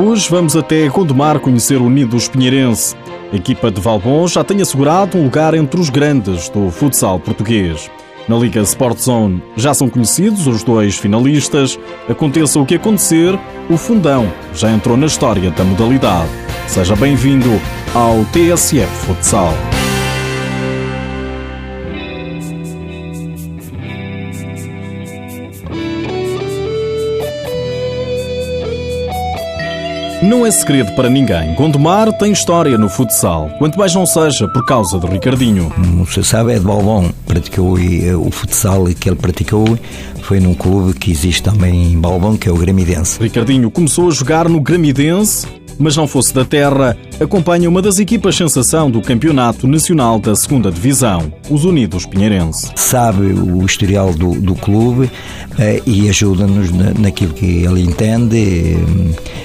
Hoje vamos até Gondomar conhecer o Unidos Pinheirense. A equipa de Valbon já tem assegurado um lugar entre os grandes do futsal português. Na Liga Sport Zone já são conhecidos os dois finalistas. Aconteça o que acontecer, o Fundão já entrou na história da modalidade. Seja bem-vindo ao TSF Futsal. Não é segredo para ninguém. Gondomar tem história no futsal, quanto mais não seja por causa de Ricardinho. Como você sabe, é de Balbon. Praticou eh, o futsal que ele praticou foi num clube que existe também em Balbon, que é o Gramidense. Ricardinho começou a jogar no Gramidense mas não fosse da terra, acompanha uma das equipas sensação do Campeonato Nacional da Segunda Divisão, os Unidos Pinheirense. Sabe o historial do, do clube eh, e ajuda-nos na, naquilo que ele entende,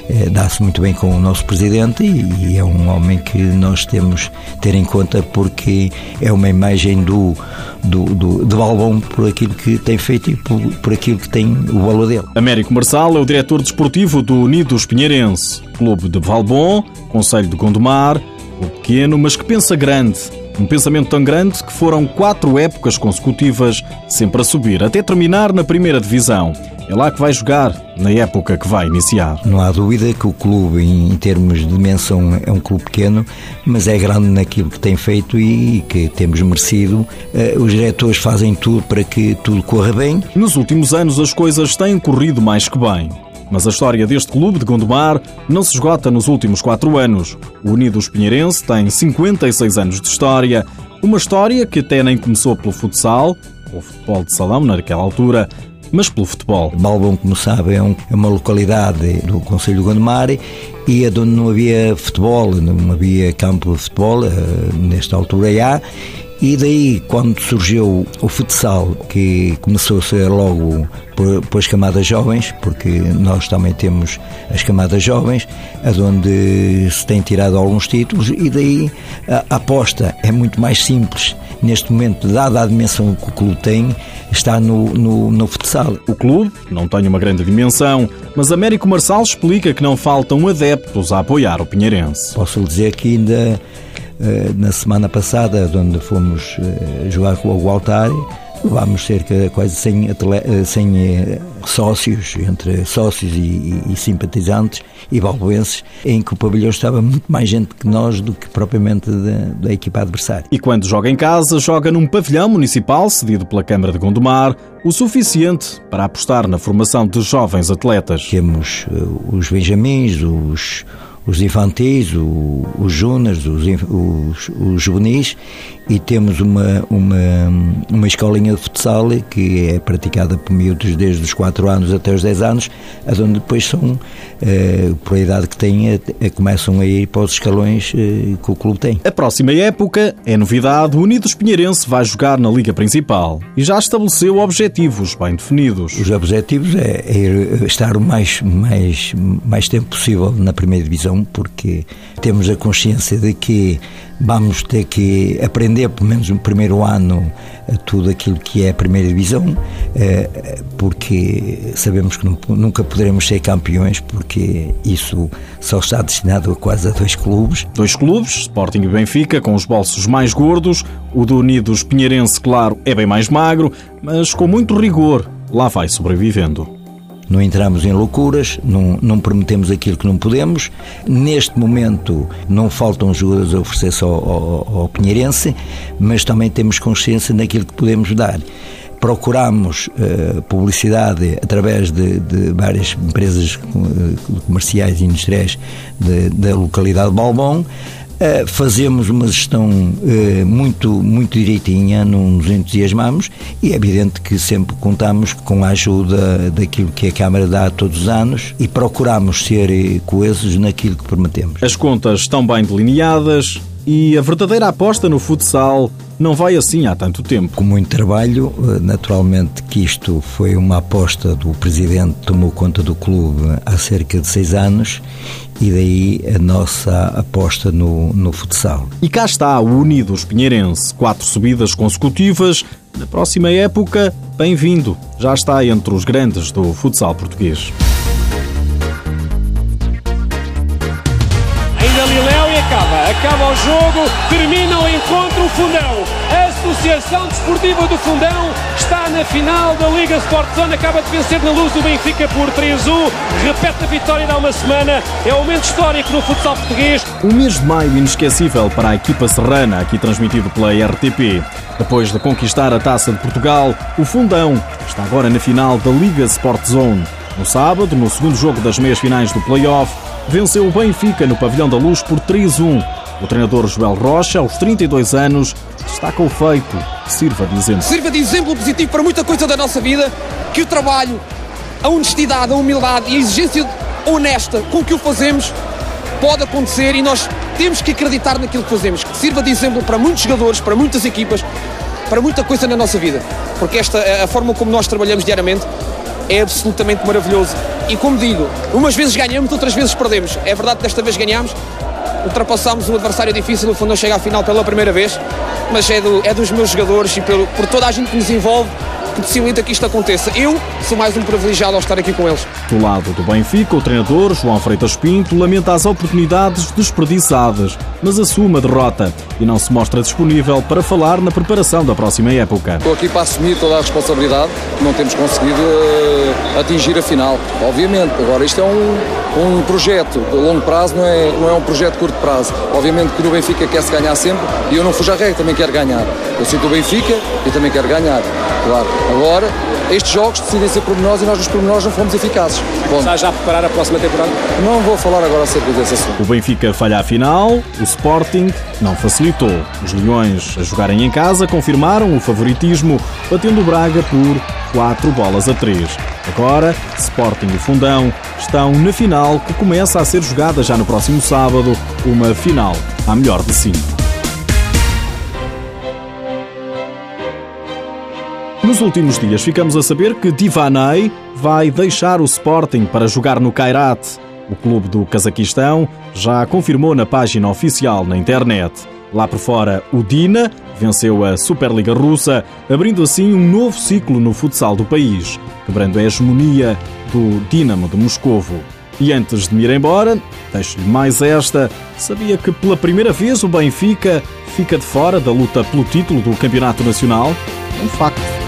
eh, dá-se muito bem com o nosso presidente e, e, é um homem que nós temos ter em conta porque é uma imagem do, do, do de Balbon por aquilo que tem feito e por, por aquilo que tem o valor dele. Américo Marçal é o diretor desportivo do Unidos Pinheirense, clube de Valbon, Conselho de Gondomar, o pequeno, mas que pensa grande. Um pensamento tão grande que foram quatro épocas consecutivas sempre a subir, até terminar na primeira divisão. É lá que vai jogar, na época que vai iniciar. Não há dúvida que o clube, em termos de dimensão, é um clube pequeno, mas é grande naquilo que tem feito e que temos merecido. Eh, os diretores fazem tudo para que tudo corra bem. Nos últimos anos as coisas têm corrido mais que bem. Mas a história deste clube de Gondomar não se esgota nos últimos quatro anos. O Unidos Pinheirense tem 56 anos de história, uma história que até nem começou pelo futsal, ou futebol de salão naquela altura, mas pelo futebol. Balbon, como sabe, é, é uma localidade do Conselho de Gondomar e é onde não havia futebol, não havia campo de futebol, eh, nesta altura já, e daí, quando surgiu o futsal, que começou a ser logo por, por, as camadas jovens, porque nós também temos as camadas jovens, onde se tem tirado alguns títulos, e daí a, aposta é muito mais simples. Neste momento, dada a dimensão que o clube tem, está no, no, no futsal. O clube não tem uma grande dimensão, mas Américo Marçal explica que não faltam adeptos a apoiar o Pinheirense. Posso lhe dizer que ainda na semana passada, onde fomos eh, jogar com o Altari, levámos cerca de quase 100, 100 eh, sócios, entre sócios e, e, e, simpatizantes e balboenses, em que o pavilhão estava muito mais gente que nós do que propriamente da, da equipa adversária. E quando joga em casa, joga num pavilhão municipal cedido pela Câmara de Gondomar, o suficiente para apostar na formação de jovens atletas. Temos uh, os benjamins, os os infantis, o, os júniores, os, os, os juvenis e temos uma, uma, uma escolinha de futsal que é praticada por miúdos desde os 4 anos até os 10 anos, onde depois são, eh, por a idade que têm, eh, começam a ir para os escalões eh, que o clube tem. A próxima época é novidade, o Unidos Pinheirense vai jogar na Liga Principal e já estabeleceu objetivos bem definidos. Os objetivos é, é estar o mais, mais, mais tempo possível na primeira divisão, porque temos a consciência de que vamos ter que aprender, pelo menos no primeiro ano, tudo aquilo que é a primeira divisão, eh, porque sabemos que nunca poderemos ser campeões, porque isso só está destinado a quase a dois clubes. Dois clubes, Sporting e Benfica, com os bolsos mais gordos, o do Unidos Pinheirense, claro, é bem mais magro, mas com muito rigor, lá vai sobrevivendo não entramos em loucuras, não, não prometemos aquilo que não podemos. Neste momento não faltam jogadores a oferecer-se ao, ao, ao Pinheirense, mas também temos consciência daquilo que podemos dar procuramos uh, publicidade através de, de, várias empresas eh, comerciais e industriais da localidade de Balbon eh, fazemos uma gestão uh, muito, muito direitinha, não nos entusiasmamos e é evidente que sempre contamos com a ajuda daquilo que a Câmara dá todos os anos e procuramos ser eh, coesos naquilo que prometemos. As contas estão bem delineadas e a verdadeira aposta no futsal não vai assim há tanto tempo. Com muito trabalho, naturalmente que isto foi uma aposta do Presidente, tomou conta do clube há cerca de seis anos e daí a nossa aposta no, no futsal. E cá está o Unidos Pinheirense, quatro subidas consecutivas. Na próxima época, bem-vindo, já está entre os grandes do futsal português. Galileu e acaba. Acaba o jogo, termina o encontro, o Fundão. A Associação Desportiva do Fundão está na final da Liga Sport Zone, acaba de vencer na luz o Benfica por 3-1, repete a vitória de há uma semana, é um momento histórico no futsal português. Um mês de maio inesquecível para a equipa serrana, aqui transmitido pela RTP. Depois de conquistar a Taça de Portugal, o Fundão está agora na final da Liga Sport Zone. No sábado, no segundo jogo das meias finais do play-off, venceu o Benfica no Pavilhão da Luz por 3-1. O treinador Joel Rocha, aos 32 anos, destaca o feito. Sirva de exemplo. Sirva de exemplo positivo para muita coisa da nossa vida, que o trabalho, a honestidade, a humildade e a exigência honesta com que o fazemos pode acontecer e nós temos que acreditar naquilo que fazemos. Que sirva de exemplo para muitos jogadores, para muitas equipas, para muita coisa na nossa vida. Porque esta, a forma como nós trabalhamos diariamente, é absolutamente maravilhoso. E como digo, umas vezes ganhamos, outras vezes perdemos. É verdade que desta vez ganhamos, ultrapassámos um adversário difícil, no fundo não chega à final pela primeira vez, mas é, do, é dos meus jogadores e pelo, por toda a gente que nos envolve que possibilita que isto aconteça. Eu sou mais um privilegiado ao estar aqui com eles. Do lado do Benfica, o treinador João Freitas Pinto lamenta as oportunidades desperdiçadas, mas assume a derrota e não se mostra disponível para falar na preparação da próxima época. Estou aqui para assumir toda a responsabilidade, não temos conseguido uh, atingir a final, obviamente. Agora, isto é um, um projeto de longo prazo, não é, não é um projeto de curto prazo. Obviamente que no Benfica quer-se ganhar sempre e eu não fujo à regra, também quero ganhar. Eu sinto o Benfica e também quero ganhar, claro. Agora, estes jogos decidem ser pormenores e nós nos pormenores não fomos eficazes. Bom, Está já a preparar a próxima temporada? Não vou falar agora acerca desse assunto. O Benfica falha a final, o Sporting não facilitou. Os Leões, a jogarem em casa, confirmaram o favoritismo, batendo o Braga por 4 bolas a 3. Agora, Sporting e Fundão estão na final que começa a ser jogada já no próximo sábado, uma final à melhor de 5. Nos últimos dias ficamos a saber que Divanay vai deixar o Sporting para jogar no Kairat. O clube do Cazaquistão já confirmou na página oficial na internet. Lá por fora, o Dina venceu a Superliga Russa, abrindo assim um novo ciclo no futsal do país, quebrando a hegemonia do Dinamo de Moscovo. E antes de me ir embora, deixo-lhe mais esta. Sabia que pela primeira vez o Benfica fica de fora da luta pelo título do Campeonato Nacional? É um facto.